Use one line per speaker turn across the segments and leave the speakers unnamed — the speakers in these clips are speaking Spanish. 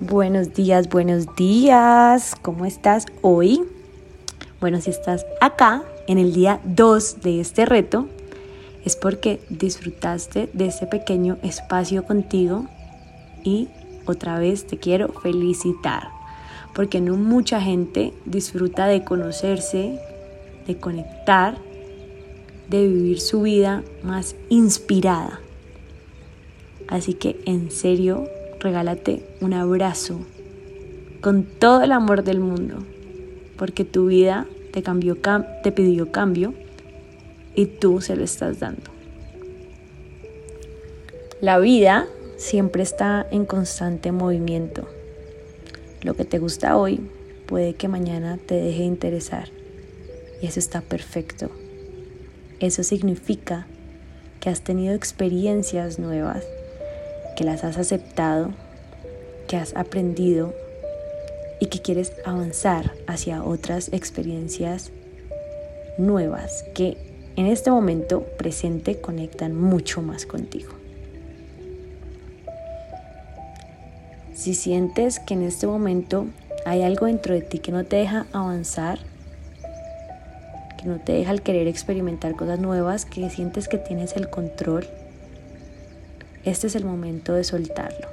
Buenos días, buenos días. ¿Cómo estás hoy? Bueno, si estás acá en el día 2 de este reto, es porque disfrutaste de ese pequeño espacio contigo y otra vez te quiero felicitar, porque no mucha gente disfruta de conocerse, de conectar, de vivir su vida más inspirada. Así que en serio, regálate un abrazo con todo el amor del mundo, porque tu vida te, cambió, te pidió cambio y tú se lo estás dando. La vida siempre está en constante movimiento. Lo que te gusta hoy puede que mañana te deje de interesar y eso está perfecto. Eso significa que has tenido experiencias nuevas que las has aceptado, que has aprendido y que quieres avanzar hacia otras experiencias nuevas que en este momento presente conectan mucho más contigo. Si sientes que en este momento hay algo dentro de ti que no te deja avanzar, que no te deja el querer experimentar cosas nuevas, que sientes que tienes el control, este es el momento de soltarlo.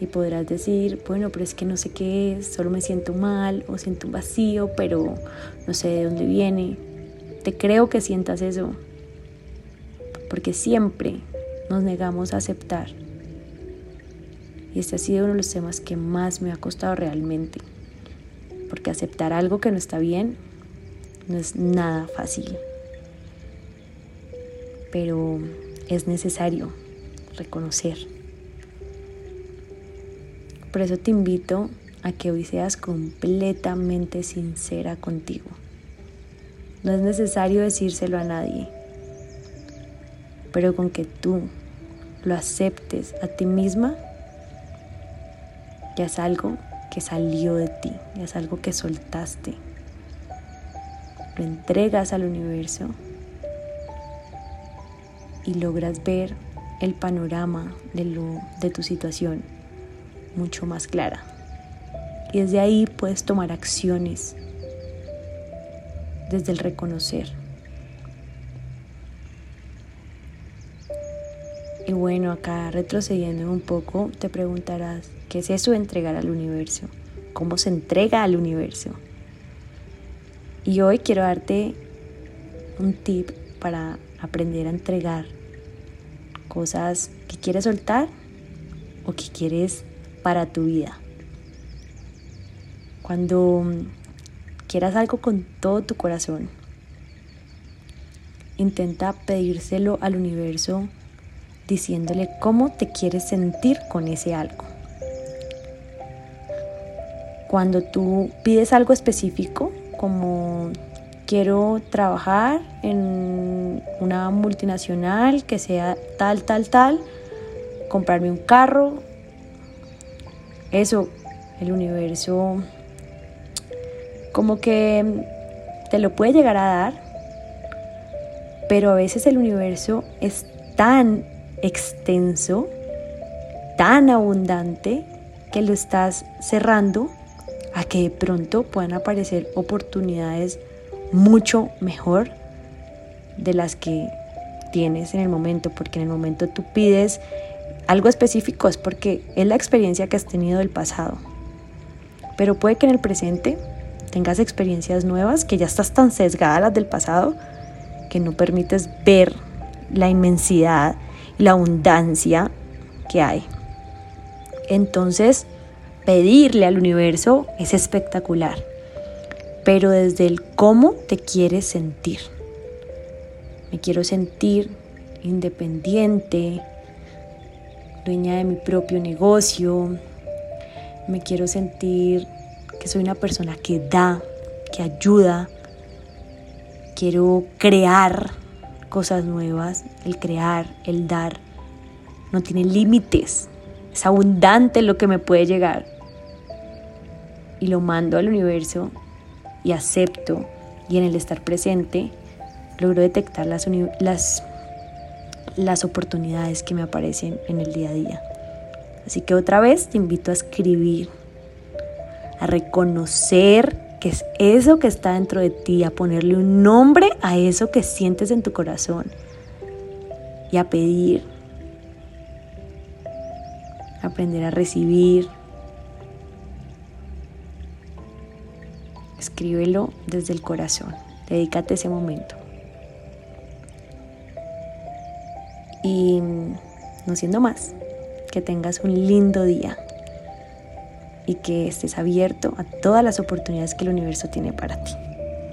Y podrás decir, bueno, pero es que no sé qué es, solo me siento mal o siento un vacío, pero no sé de dónde viene. Te creo que sientas eso, porque siempre nos negamos a aceptar. Y este ha sido uno de los temas que más me ha costado realmente, porque aceptar algo que no está bien no es nada fácil. Pero es necesario reconocer. Por eso te invito a que hoy seas completamente sincera contigo. No es necesario decírselo a nadie, pero con que tú lo aceptes a ti misma, ya es algo que salió de ti, ya es algo que soltaste. Lo entregas al universo y logras ver el panorama de, tu situación mucho más clara. Y desde ahí puedes tomar acciones desde el reconocer. Y bueno, acá retrocediendo un poco, te preguntarás, ¿qué es eso de entregar al universo? ¿Cómo se entrega al universo? Y hoy quiero darte un tip para aprender a entregar cosas que quieres soltar o que quieres para tu vida. Cuando quieras algo con todo tu corazón, intenta pedírselo al universo diciéndole cómo te quieres sentir con ese algo. Cuando tú pides algo específico, como quiero trabajar en una multinacional que sea tal, tal, tal, comprarme un carro. Eso, el universo como que te lo puede llegar a dar, pero a veces el universo es tan extenso, tan abundante, que lo estás cerrando a que de pronto puedan aparecer oportunidades mucho mejor de las que tienes en el momento, porque en el momento tú pides algo específico es porque es la experiencia que has tenido del pasado. Pero puede que en el presente tengas experiencias nuevas que ya estás tan sesgada las del pasado que no permites ver la inmensidad y la abundancia que hay. Entonces, pedirle al universo es espectacular pero desde el cómo te quieres sentir. Me quiero sentir independiente, dueña de mi propio negocio, me quiero sentir que soy una persona que da, que ayuda, quiero crear cosas nuevas, el crear, el dar, no tiene límites, es abundante lo que me puede llegar. Y lo mando al universo y acepto y en el estar presente logro detectar las, las, las oportunidades que me aparecen en el día a día. Así que otra vez te invito a escribir, a reconocer que es eso que está dentro de ti, a ponerle un nombre a eso que sientes en tu corazón y a pedir, aprender a recibir. Escríbelo desde el corazón, dedícate ese momento. Y no siendo más, que tengas un lindo día y que estés abierto a todas las oportunidades que el universo tiene para ti.